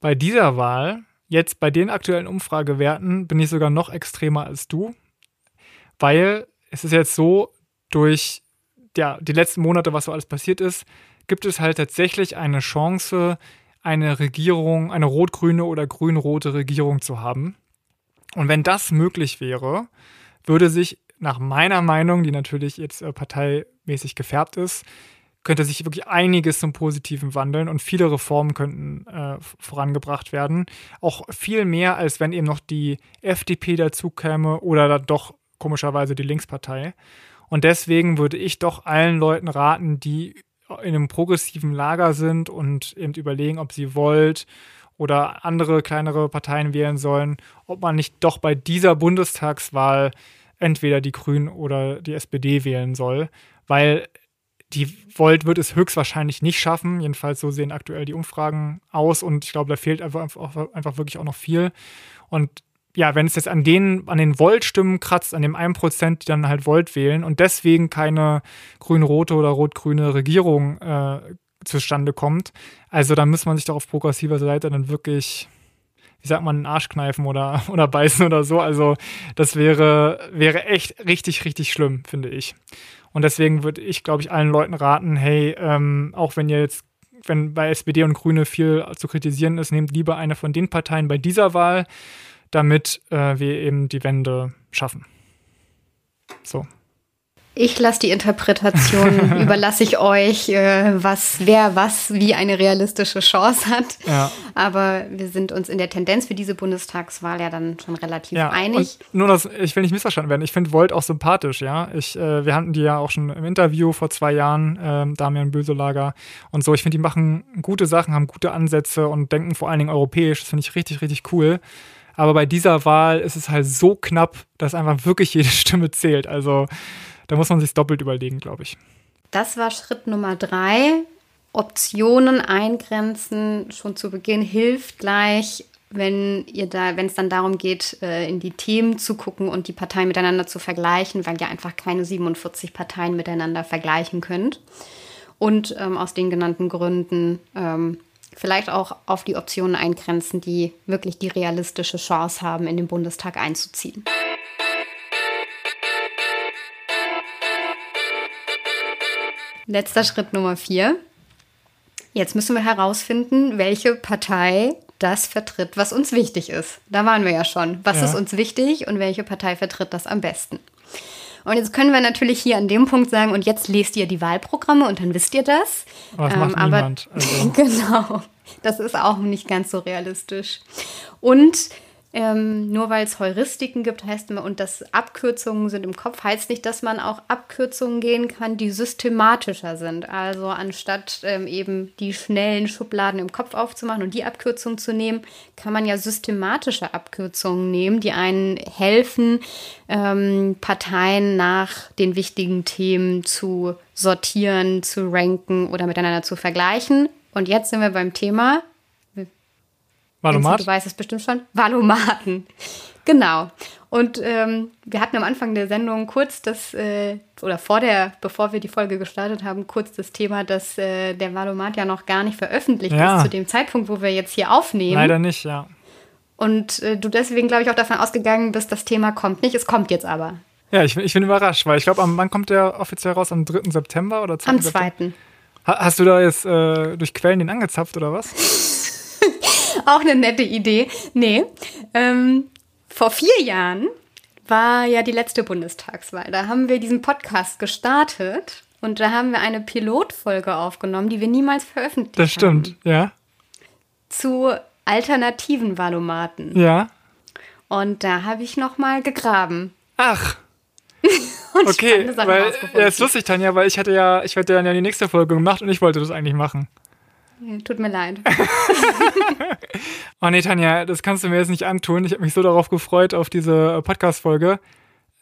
bei dieser Wahl, jetzt bei den aktuellen Umfragewerten, bin ich sogar noch extremer als du, weil es ist jetzt so, durch ja, die letzten Monate, was so alles passiert ist, gibt es halt tatsächlich eine Chance, eine Regierung, eine rot-grüne oder grün-rote Regierung zu haben. Und wenn das möglich wäre, würde sich nach meiner Meinung, die natürlich jetzt äh, parteimäßig gefärbt ist, könnte sich wirklich einiges zum Positiven wandeln und viele Reformen könnten äh, vorangebracht werden. Auch viel mehr, als wenn eben noch die FDP dazu käme oder dann doch komischerweise die Linkspartei. Und deswegen würde ich doch allen Leuten raten, die in einem progressiven Lager sind und eben überlegen, ob sie wollt oder andere kleinere Parteien wählen sollen, ob man nicht doch bei dieser Bundestagswahl entweder die Grünen oder die SPD wählen soll, weil die Volt wird es höchstwahrscheinlich nicht schaffen. Jedenfalls so sehen aktuell die Umfragen aus und ich glaube, da fehlt einfach, einfach wirklich auch noch viel. Und ja, wenn es jetzt an den, an den Volt-Stimmen kratzt, an dem 1%, die dann halt Volt wählen und deswegen keine grün-rote oder rot-grüne Regierung äh, zustande kommt, also dann muss man sich doch auf progressiver Seite dann wirklich, wie sagt man, einen Arsch kneifen oder, oder beißen oder so. Also das wäre, wäre echt richtig, richtig schlimm, finde ich. Und deswegen würde ich, glaube ich, allen Leuten raten, hey, ähm, auch wenn ihr jetzt, wenn bei SPD und Grüne viel zu kritisieren ist, nehmt lieber eine von den Parteien bei dieser Wahl, damit äh, wir eben die Wende schaffen. So. Ich lasse die Interpretation, überlasse ich euch, äh, was, wer was wie eine realistische Chance hat. Ja. Aber wir sind uns in der Tendenz für diese Bundestagswahl ja dann schon relativ ja, einig. nur, dass ich will nicht missverstanden werden. Ich finde Volt auch sympathisch, ja. Ich, äh, wir hatten die ja auch schon im Interview vor zwei Jahren, äh, Damian Böselager und so. Ich finde, die machen gute Sachen, haben gute Ansätze und denken vor allen Dingen europäisch. Das finde ich richtig, richtig cool. Aber bei dieser Wahl ist es halt so knapp, dass einfach wirklich jede Stimme zählt. Also da muss man sich doppelt überlegen, glaube ich. Das war Schritt Nummer drei. Optionen eingrenzen schon zu Beginn hilft gleich, wenn ihr da, wenn es dann darum geht, äh, in die Themen zu gucken und die Parteien miteinander zu vergleichen, weil ihr einfach keine 47 Parteien miteinander vergleichen könnt. Und ähm, aus den genannten Gründen ähm, vielleicht auch auf die Optionen eingrenzen, die wirklich die realistische Chance haben, in den Bundestag einzuziehen. Letzter Schritt Nummer vier. Jetzt müssen wir herausfinden, welche Partei das vertritt, was uns wichtig ist. Da waren wir ja schon. Was ja. ist uns wichtig und welche Partei vertritt das am besten? Und jetzt können wir natürlich hier an dem Punkt sagen, und jetzt lest ihr die Wahlprogramme und dann wisst ihr das. Aber das macht ähm, niemand. Also. genau. Das ist auch nicht ganz so realistisch. Und ähm, nur weil es Heuristiken gibt, heißt und dass Abkürzungen sind im Kopf, heißt nicht, dass man auch Abkürzungen gehen kann, die systematischer sind. Also anstatt ähm, eben die schnellen Schubladen im Kopf aufzumachen und die Abkürzung zu nehmen, kann man ja systematische Abkürzungen nehmen, die einen helfen, ähm, Parteien nach den wichtigen Themen zu sortieren, zu ranken oder miteinander zu vergleichen. Und jetzt sind wir beim Thema Valomat? Du weißt es bestimmt schon. Valomaten. Genau. Und ähm, wir hatten am Anfang der Sendung kurz das, äh, oder vor der, bevor wir die Folge gestartet haben, kurz das Thema, dass äh, der Valomat ja noch gar nicht veröffentlicht ja. ist zu dem Zeitpunkt, wo wir jetzt hier aufnehmen. Leider nicht, ja. Und äh, du deswegen, glaube ich, auch davon ausgegangen bist, das Thema kommt nicht. Es kommt jetzt aber. Ja, ich, ich bin überrascht, weil ich glaube, wann kommt der offiziell raus? Am 3. September oder 2. Am 2. Hast du da jetzt äh, durch Quellen den angezapft oder was? Auch eine nette Idee. Nee. Ähm, vor vier Jahren war ja die letzte Bundestagswahl. Da haben wir diesen Podcast gestartet und da haben wir eine Pilotfolge aufgenommen, die wir niemals veröffentlicht haben. Das stimmt, haben. ja. Zu alternativen Valomaten. Ja. Und da habe ich noch mal gegraben. Ach. okay, weil ja, ist lustig, Tanja, weil ich hatte ja, ich hatte ja die nächste Folge gemacht und ich wollte das eigentlich machen. Tut mir leid. oh nee, Tanja, das kannst du mir jetzt nicht antun. Ich habe mich so darauf gefreut, auf diese äh, Podcast-Folge.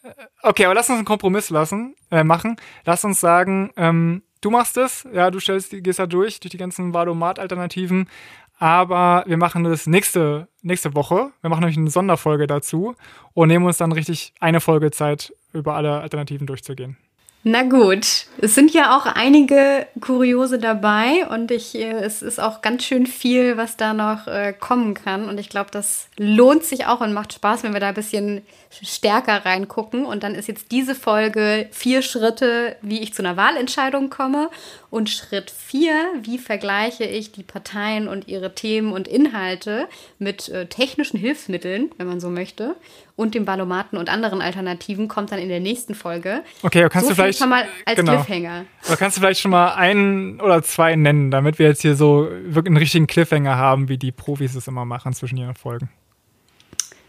Äh, okay, aber lass uns einen Kompromiss lassen, äh, machen. Lass uns sagen, ähm, du machst es, ja, du stellst, gehst da durch, durch die ganzen Valomat-Alternativen. Aber wir machen das nächste, nächste Woche. Wir machen nämlich eine Sonderfolge dazu und nehmen uns dann richtig eine Folge Zeit, über alle Alternativen durchzugehen. Na gut, es sind ja auch einige Kuriose dabei und ich, äh, es ist auch ganz schön viel, was da noch äh, kommen kann. Und ich glaube, das lohnt sich auch und macht Spaß, wenn wir da ein bisschen stärker reingucken. Und dann ist jetzt diese Folge vier Schritte, wie ich zu einer Wahlentscheidung komme. Und Schritt vier, wie vergleiche ich die Parteien und ihre Themen und Inhalte mit äh, technischen Hilfsmitteln, wenn man so möchte, und dem Ballomaten und anderen Alternativen, kommt dann in der nächsten Folge. Okay, kannst so du vielleicht schon mal als genau. Cliffhanger. Oder kannst du vielleicht schon mal einen oder zwei nennen, damit wir jetzt hier so wirklich einen richtigen Cliffhanger haben, wie die Profis es immer machen zwischen ihren Folgen?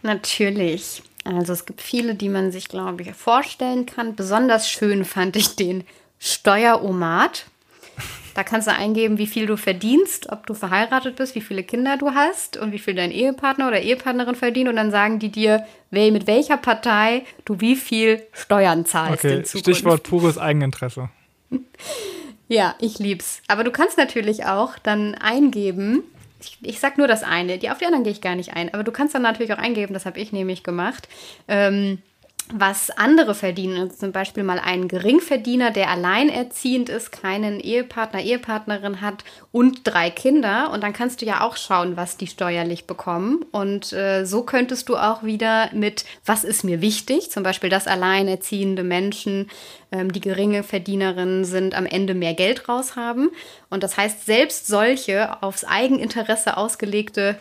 Natürlich. Also es gibt viele, die man sich, glaube ich, vorstellen kann. Besonders schön fand ich den Steueromat. Da kannst du eingeben, wie viel du verdienst, ob du verheiratet bist, wie viele Kinder du hast und wie viel dein Ehepartner oder Ehepartnerin verdient. Und dann sagen die dir, mit welcher Partei du wie viel Steuern zahlst okay. Stichwort pures Eigeninteresse. Ja, ich lieb's. Aber du kannst natürlich auch dann eingeben, ich, ich sag nur das eine, die, auf die anderen gehe ich gar nicht ein. Aber du kannst dann natürlich auch eingeben, das habe ich nämlich gemacht, ähm, was andere verdienen. Also zum Beispiel mal einen Geringverdiener, der alleinerziehend ist, keinen Ehepartner, Ehepartnerin hat und drei Kinder. Und dann kannst du ja auch schauen, was die steuerlich bekommen. Und äh, so könntest du auch wieder mit, was ist mir wichtig, zum Beispiel, dass alleinerziehende Menschen, ähm, die geringe Verdienerinnen sind, am Ende mehr Geld raushaben. Und das heißt, selbst solche aufs Eigeninteresse ausgelegte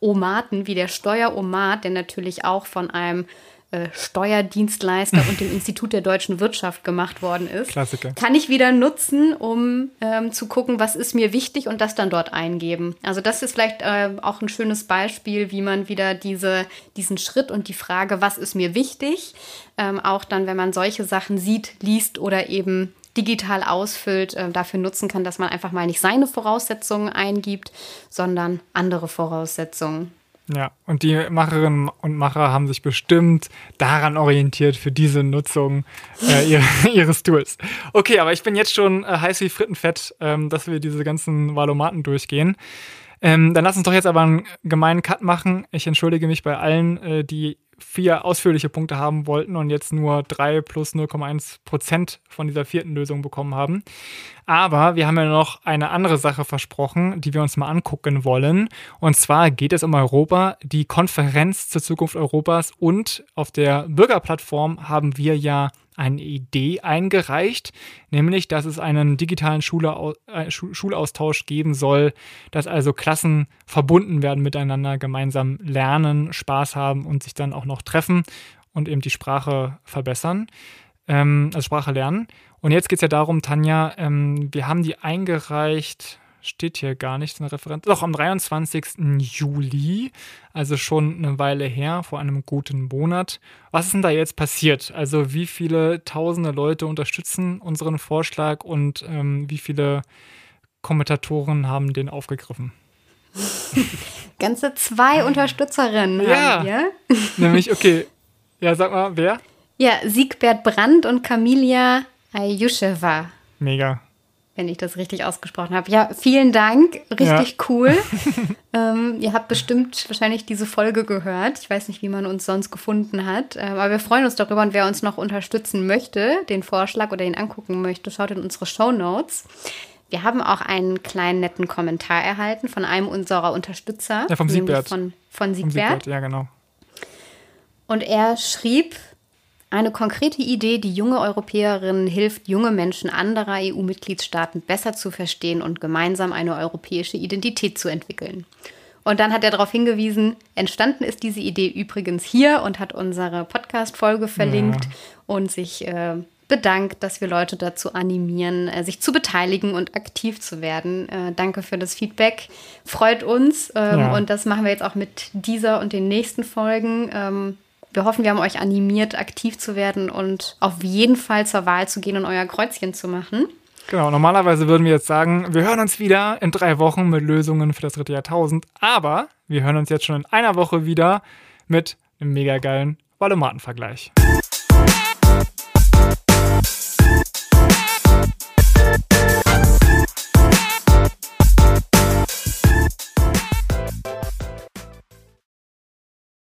Omaten wie der Steueromat, der natürlich auch von einem äh, Steuerdienstleister und dem Institut der deutschen Wirtschaft gemacht worden ist, Klassiker. kann ich wieder nutzen, um ähm, zu gucken, was ist mir wichtig und das dann dort eingeben. Also das ist vielleicht äh, auch ein schönes Beispiel, wie man wieder diese, diesen Schritt und die Frage, was ist mir wichtig, ähm, auch dann, wenn man solche Sachen sieht, liest oder eben digital ausfüllt, äh, dafür nutzen kann, dass man einfach mal nicht seine Voraussetzungen eingibt, sondern andere Voraussetzungen. Ja, und die Macherinnen und Macher haben sich bestimmt daran orientiert für diese Nutzung äh, ihre, ihres Tools. Okay, aber ich bin jetzt schon äh, heiß wie Frittenfett, ähm, dass wir diese ganzen Valomaten durchgehen. Ähm, dann lass uns doch jetzt aber einen gemeinen Cut machen. Ich entschuldige mich bei allen, äh, die vier ausführliche Punkte haben wollten und jetzt nur drei plus 0,1 Prozent von dieser vierten Lösung bekommen haben. Aber wir haben ja noch eine andere Sache versprochen, die wir uns mal angucken wollen. Und zwar geht es um Europa, die Konferenz zur Zukunft Europas und auf der Bürgerplattform haben wir ja eine Idee eingereicht, nämlich, dass es einen digitalen Schule, äh, Schulaustausch geben soll, dass also Klassen verbunden werden miteinander, gemeinsam lernen, Spaß haben und sich dann auch noch treffen und eben die Sprache verbessern, ähm, also Sprache lernen. Und jetzt geht es ja darum, Tanja, ähm, wir haben die eingereicht, steht hier gar nicht, eine Referenz. Doch, am 23. Juli, also schon eine Weile her, vor einem guten Monat. Was ist denn da jetzt passiert? Also wie viele tausende Leute unterstützen unseren Vorschlag und ähm, wie viele Kommentatoren haben den aufgegriffen? Ganze zwei Unterstützerinnen ja, haben wir. Nämlich, okay, ja, sag mal, wer? Ja, Siegbert Brandt und Kamilia Ayusheva. Mega wenn ich das richtig ausgesprochen habe. Ja, vielen Dank. Richtig ja. cool. ähm, ihr habt bestimmt wahrscheinlich diese Folge gehört. Ich weiß nicht, wie man uns sonst gefunden hat. Ähm, aber wir freuen uns darüber und wer uns noch unterstützen möchte, den Vorschlag oder ihn angucken möchte, schaut in unsere Show Notes. Wir haben auch einen kleinen netten Kommentar erhalten von einem unserer Unterstützer. Ja, vom Siegbert. Von, von Siegbert. Siegbert. Ja, genau. Und er schrieb, eine konkrete Idee, die junge Europäerinnen hilft, junge Menschen anderer EU-Mitgliedstaaten besser zu verstehen und gemeinsam eine europäische Identität zu entwickeln. Und dann hat er darauf hingewiesen, entstanden ist diese Idee übrigens hier und hat unsere Podcast-Folge verlinkt ja. und sich äh, bedankt, dass wir Leute dazu animieren, äh, sich zu beteiligen und aktiv zu werden. Äh, danke für das Feedback. Freut uns. Ähm, ja. Und das machen wir jetzt auch mit dieser und den nächsten Folgen. Ähm, wir hoffen, wir haben euch animiert, aktiv zu werden und auf jeden Fall zur Wahl zu gehen und euer Kreuzchen zu machen. Genau, normalerweise würden wir jetzt sagen, wir hören uns wieder in drei Wochen mit Lösungen für das dritte Jahrtausend, aber wir hören uns jetzt schon in einer Woche wieder mit einem mega geilen Ballomatenvergleich.